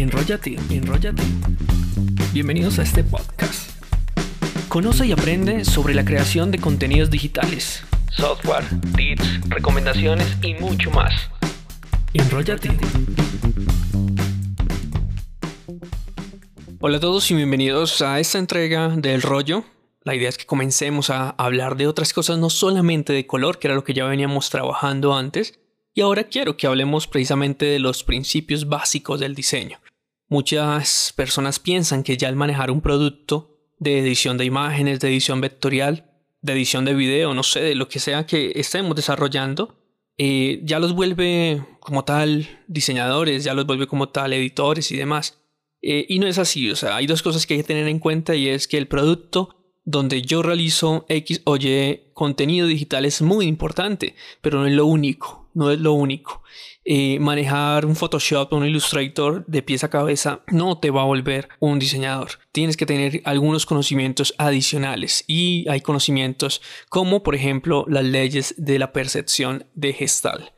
Enrollate, enrollate. Bienvenidos a este podcast. Conoce y aprende sobre la creación de contenidos digitales, software, tips, recomendaciones y mucho más. Enrollate. Hola a todos y bienvenidos a esta entrega del rollo. La idea es que comencemos a hablar de otras cosas, no solamente de color, que era lo que ya veníamos trabajando antes, y ahora quiero que hablemos precisamente de los principios básicos del diseño. Muchas personas piensan que ya al manejar un producto de edición de imágenes, de edición vectorial, de edición de video, no sé, de lo que sea que estemos desarrollando, eh, ya los vuelve como tal diseñadores, ya los vuelve como tal editores y demás. Eh, y no es así, o sea, hay dos cosas que hay que tener en cuenta y es que el producto donde yo realizo X o Y contenido digital es muy importante, pero no es lo único no es lo único. Eh, manejar un Photoshop un Illustrator de pieza a cabeza no te va a volver un diseñador. Tienes que tener algunos conocimientos adicionales y hay conocimientos como por ejemplo las leyes de la percepción de gestal.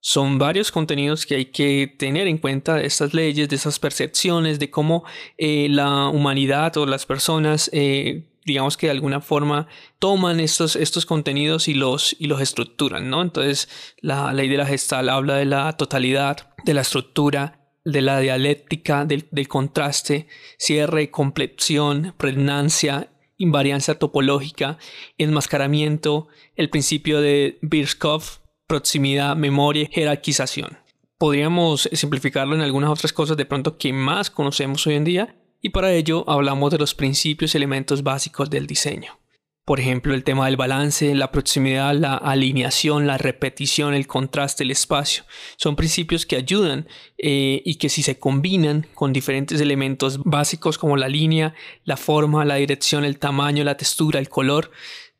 Son varios contenidos que hay que tener en cuenta estas leyes, de esas percepciones, de cómo eh, la humanidad o las personas eh, digamos que de alguna forma toman estos, estos contenidos y los, y los estructuran, ¿no? Entonces, la ley de la gestal habla de la totalidad, de la estructura, de la dialéctica, del, contraste, cierre, complexión, pregnancia, invariancia topológica, enmascaramiento, el principio de Birchkopf, proximidad, memoria, jerarquización. Podríamos simplificarlo en algunas otras cosas de pronto que más conocemos hoy en día, y para ello hablamos de los principios y elementos básicos del diseño. Por ejemplo, el tema del balance, la proximidad, la alineación, la repetición, el contraste, el espacio. Son principios que ayudan eh, y que si se combinan con diferentes elementos básicos como la línea, la forma, la dirección, el tamaño, la textura, el color,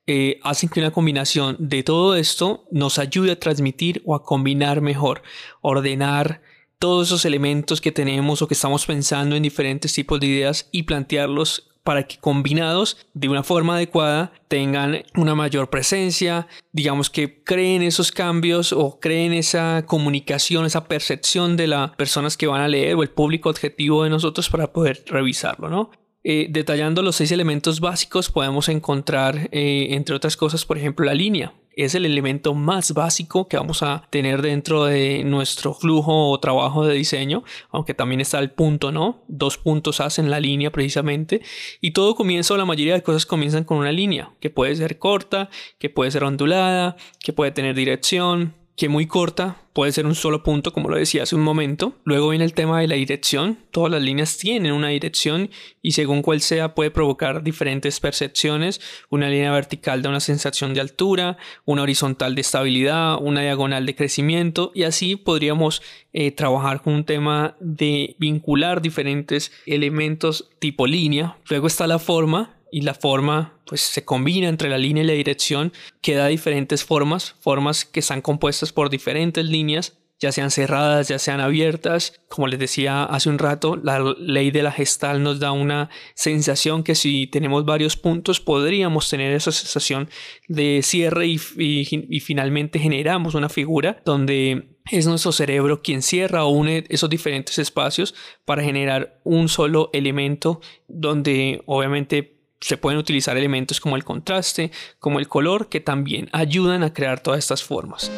eh, hacen que una combinación de todo esto nos ayude a transmitir o a combinar mejor, ordenar, todos esos elementos que tenemos o que estamos pensando en diferentes tipos de ideas y plantearlos para que combinados de una forma adecuada tengan una mayor presencia, digamos que creen esos cambios o creen esa comunicación, esa percepción de las personas que van a leer o el público objetivo de nosotros para poder revisarlo, ¿no? Eh, detallando los seis elementos básicos podemos encontrar, eh, entre otras cosas, por ejemplo, la línea es el elemento más básico que vamos a tener dentro de nuestro flujo o trabajo de diseño, aunque también está el punto, ¿no? Dos puntos hacen la línea precisamente y todo comienza, la mayoría de cosas comienzan con una línea, que puede ser corta, que puede ser ondulada, que puede tener dirección, que muy corta, puede ser un solo punto, como lo decía hace un momento. Luego viene el tema de la dirección. Todas las líneas tienen una dirección y según cuál sea puede provocar diferentes percepciones. Una línea vertical da una sensación de altura, una horizontal de estabilidad, una diagonal de crecimiento y así podríamos eh, trabajar con un tema de vincular diferentes elementos tipo línea. Luego está la forma, y la forma pues se combina entre la línea y la dirección que da diferentes formas, formas que están compuestas por diferentes líneas, ya sean cerradas, ya sean abiertas. Como les decía hace un rato, la ley de la gestal nos da una sensación que si tenemos varios puntos podríamos tener esa sensación de cierre y, y finalmente generamos una figura donde es nuestro cerebro quien cierra o une esos diferentes espacios para generar un solo elemento donde obviamente se pueden utilizar elementos como el contraste, como el color, que también ayudan a crear todas estas formas.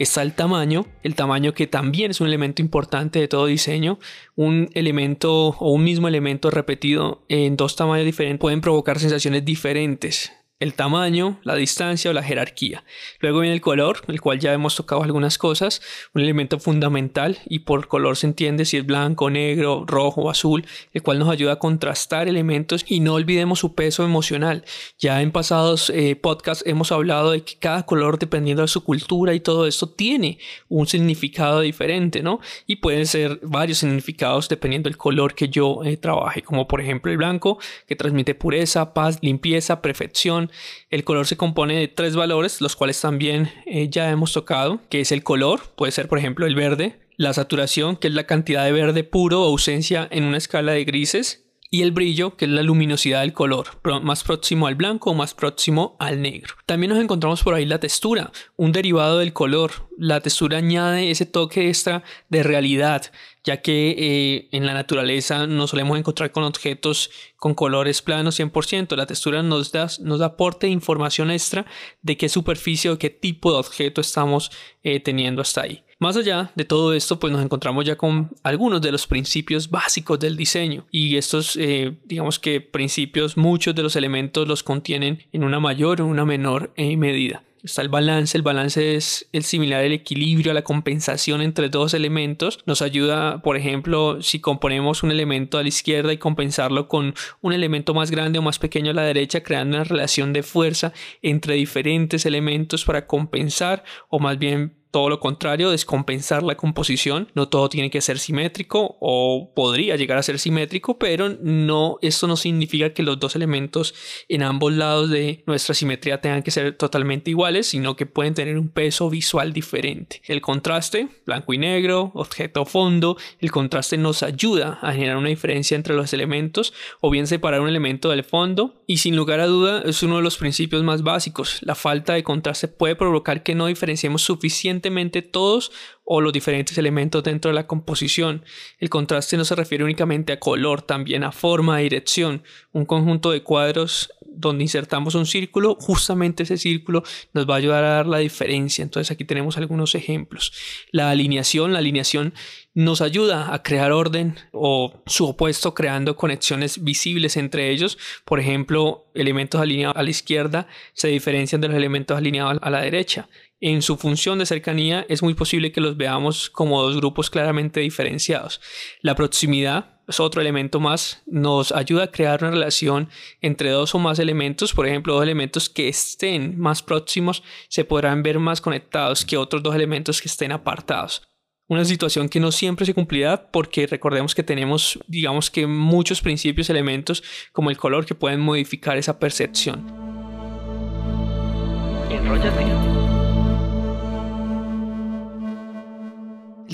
Está el tamaño, el tamaño que también es un elemento importante de todo diseño, un elemento o un mismo elemento repetido en dos tamaños diferentes pueden provocar sensaciones diferentes el tamaño, la distancia o la jerarquía. Luego viene el color, el cual ya hemos tocado algunas cosas, un elemento fundamental y por color se entiende si es blanco, negro, rojo o azul, el cual nos ayuda a contrastar elementos y no olvidemos su peso emocional. Ya en pasados eh, podcasts hemos hablado de que cada color dependiendo de su cultura y todo esto tiene un significado diferente, ¿no? Y pueden ser varios significados dependiendo del color que yo eh, trabaje, como por ejemplo el blanco que transmite pureza, paz, limpieza, perfección, el color se compone de tres valores, los cuales también eh, ya hemos tocado, que es el color, puede ser por ejemplo el verde, la saturación, que es la cantidad de verde puro o ausencia en una escala de grises, y el brillo, que es la luminosidad del color, más próximo al blanco o más próximo al negro. También nos encontramos por ahí la textura, un derivado del color. La textura añade ese toque extra de realidad, ya que eh, en la naturaleza nos solemos encontrar con objetos con colores planos 100%. La textura nos da, nos da aporte de información extra de qué superficie o qué tipo de objeto estamos eh, teniendo hasta ahí. Más allá de todo esto, pues nos encontramos ya con algunos de los principios básicos del diseño y estos, eh, digamos que principios, muchos de los elementos los contienen en una mayor o una menor eh, medida. Está el balance, el balance es el similar al equilibrio, a la compensación entre dos elementos. Nos ayuda, por ejemplo, si componemos un elemento a la izquierda y compensarlo con un elemento más grande o más pequeño a la derecha, creando una relación de fuerza entre diferentes elementos para compensar o más bien todo lo contrario, descompensar la composición. No todo tiene que ser simétrico o podría llegar a ser simétrico, pero no, esto no significa que los dos elementos en ambos lados de nuestra simetría tengan que ser totalmente iguales, sino que pueden tener un peso visual diferente. El contraste, blanco y negro, objeto fondo, el contraste nos ayuda a generar una diferencia entre los elementos o bien separar un elemento del fondo y sin lugar a duda es uno de los principios más básicos. La falta de contraste puede provocar que no diferenciemos suficiente todos o los diferentes elementos dentro de la composición. El contraste no se refiere únicamente a color, también a forma, dirección. Un conjunto de cuadros donde insertamos un círculo, justamente ese círculo nos va a ayudar a dar la diferencia. Entonces aquí tenemos algunos ejemplos. La alineación, la alineación nos ayuda a crear orden o su opuesto creando conexiones visibles entre ellos. Por ejemplo, elementos alineados a la izquierda se diferencian de los elementos alineados a la derecha en su función de cercanía es muy posible que los veamos como dos grupos claramente diferenciados. La proximidad es otro elemento más, nos ayuda a crear una relación entre dos o más elementos, por ejemplo, dos elementos que estén más próximos se podrán ver más conectados que otros dos elementos que estén apartados. Una situación que no siempre se cumplirá porque recordemos que tenemos, digamos que muchos principios, elementos como el color que pueden modificar esa percepción.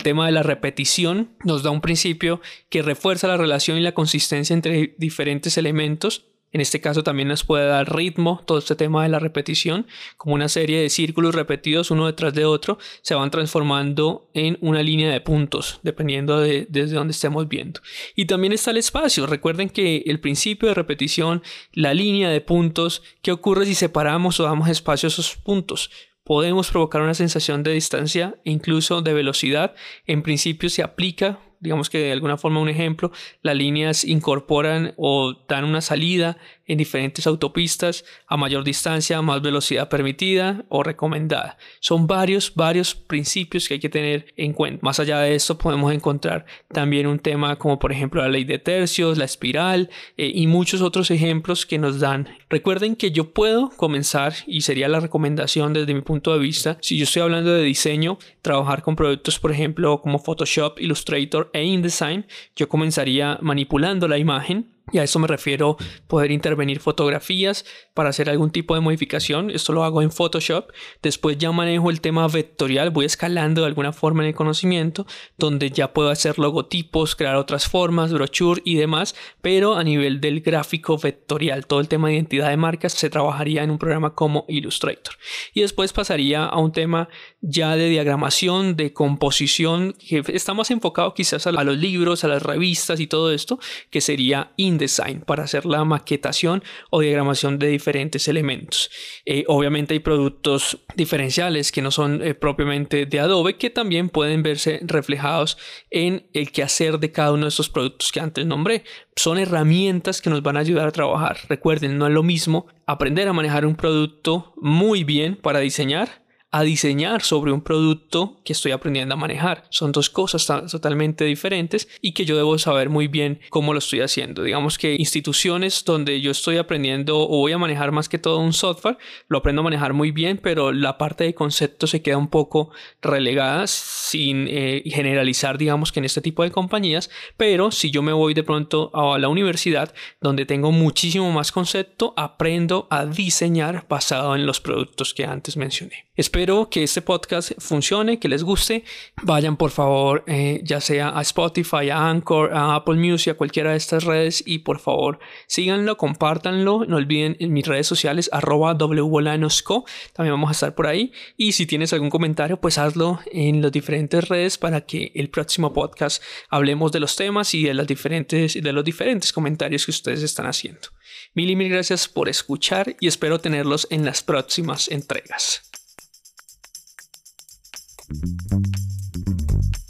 Tema de la repetición nos da un principio que refuerza la relación y la consistencia entre diferentes elementos. En este caso también nos puede dar ritmo todo este tema de la repetición, como una serie de círculos repetidos uno detrás de otro se van transformando en una línea de puntos, dependiendo de desde donde estemos viendo. Y también está el espacio. Recuerden que el principio de repetición, la línea de puntos, ¿qué ocurre si separamos o damos espacio a esos puntos? Podemos provocar una sensación de distancia incluso de velocidad. En principio se aplica digamos que de alguna forma un ejemplo, las líneas incorporan o dan una salida en diferentes autopistas a mayor distancia, más velocidad permitida o recomendada. Son varios, varios principios que hay que tener en cuenta. Más allá de esto podemos encontrar también un tema como por ejemplo la ley de tercios, la espiral eh, y muchos otros ejemplos que nos dan. Recuerden que yo puedo comenzar y sería la recomendación desde mi punto de vista, si yo estoy hablando de diseño, trabajar con productos por ejemplo como Photoshop, Illustrator e InDesign, yo comenzaría manipulando la imagen y a eso me refiero poder intervenir fotografías para hacer algún tipo de modificación. Esto lo hago en Photoshop. Después ya manejo el tema vectorial, voy escalando de alguna forma en el conocimiento, donde ya puedo hacer logotipos, crear otras formas, brochure y demás, pero a nivel del gráfico vectorial, todo el tema de identidad de marcas se trabajaría en un programa como Illustrator. Y después pasaría a un tema ya de diagramación, de composición, que está más enfocado quizás a los libros, a las revistas y todo esto, que sería design para hacer la maquetación o diagramación de diferentes elementos. Eh, obviamente hay productos diferenciales que no son eh, propiamente de Adobe que también pueden verse reflejados en el quehacer de cada uno de estos productos que antes nombré. Son herramientas que nos van a ayudar a trabajar. Recuerden, no es lo mismo aprender a manejar un producto muy bien para diseñar a diseñar sobre un producto que estoy aprendiendo a manejar. Son dos cosas totalmente diferentes y que yo debo saber muy bien cómo lo estoy haciendo. Digamos que instituciones donde yo estoy aprendiendo o voy a manejar más que todo un software, lo aprendo a manejar muy bien, pero la parte de concepto se queda un poco relegada sin eh, generalizar, digamos que en este tipo de compañías. Pero si yo me voy de pronto a la universidad donde tengo muchísimo más concepto, aprendo a diseñar basado en los productos que antes mencioné. Espero que este podcast funcione, que les guste. Vayan por favor, eh, ya sea a Spotify, a Anchor, a Apple Music, a cualquiera de estas redes y por favor síganlo, compártanlo. No olviden en mis redes sociales arroba wbolanosco. También vamos a estar por ahí. Y si tienes algún comentario, pues hazlo en las diferentes redes para que el próximo podcast hablemos de los temas y de, las diferentes, de los diferentes comentarios que ustedes están haciendo. Mil y mil gracias por escuchar y espero tenerlos en las próximas entregas.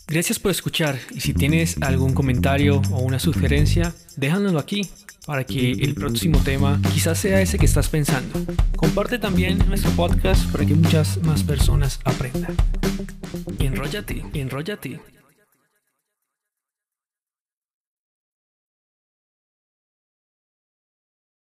Gracias por escuchar y si tienes algún comentario o una sugerencia, déjanoslo aquí para que el próximo tema quizás sea ese que estás pensando. Comparte también nuestro podcast para que muchas más personas aprendan. Enróllate, enróllate.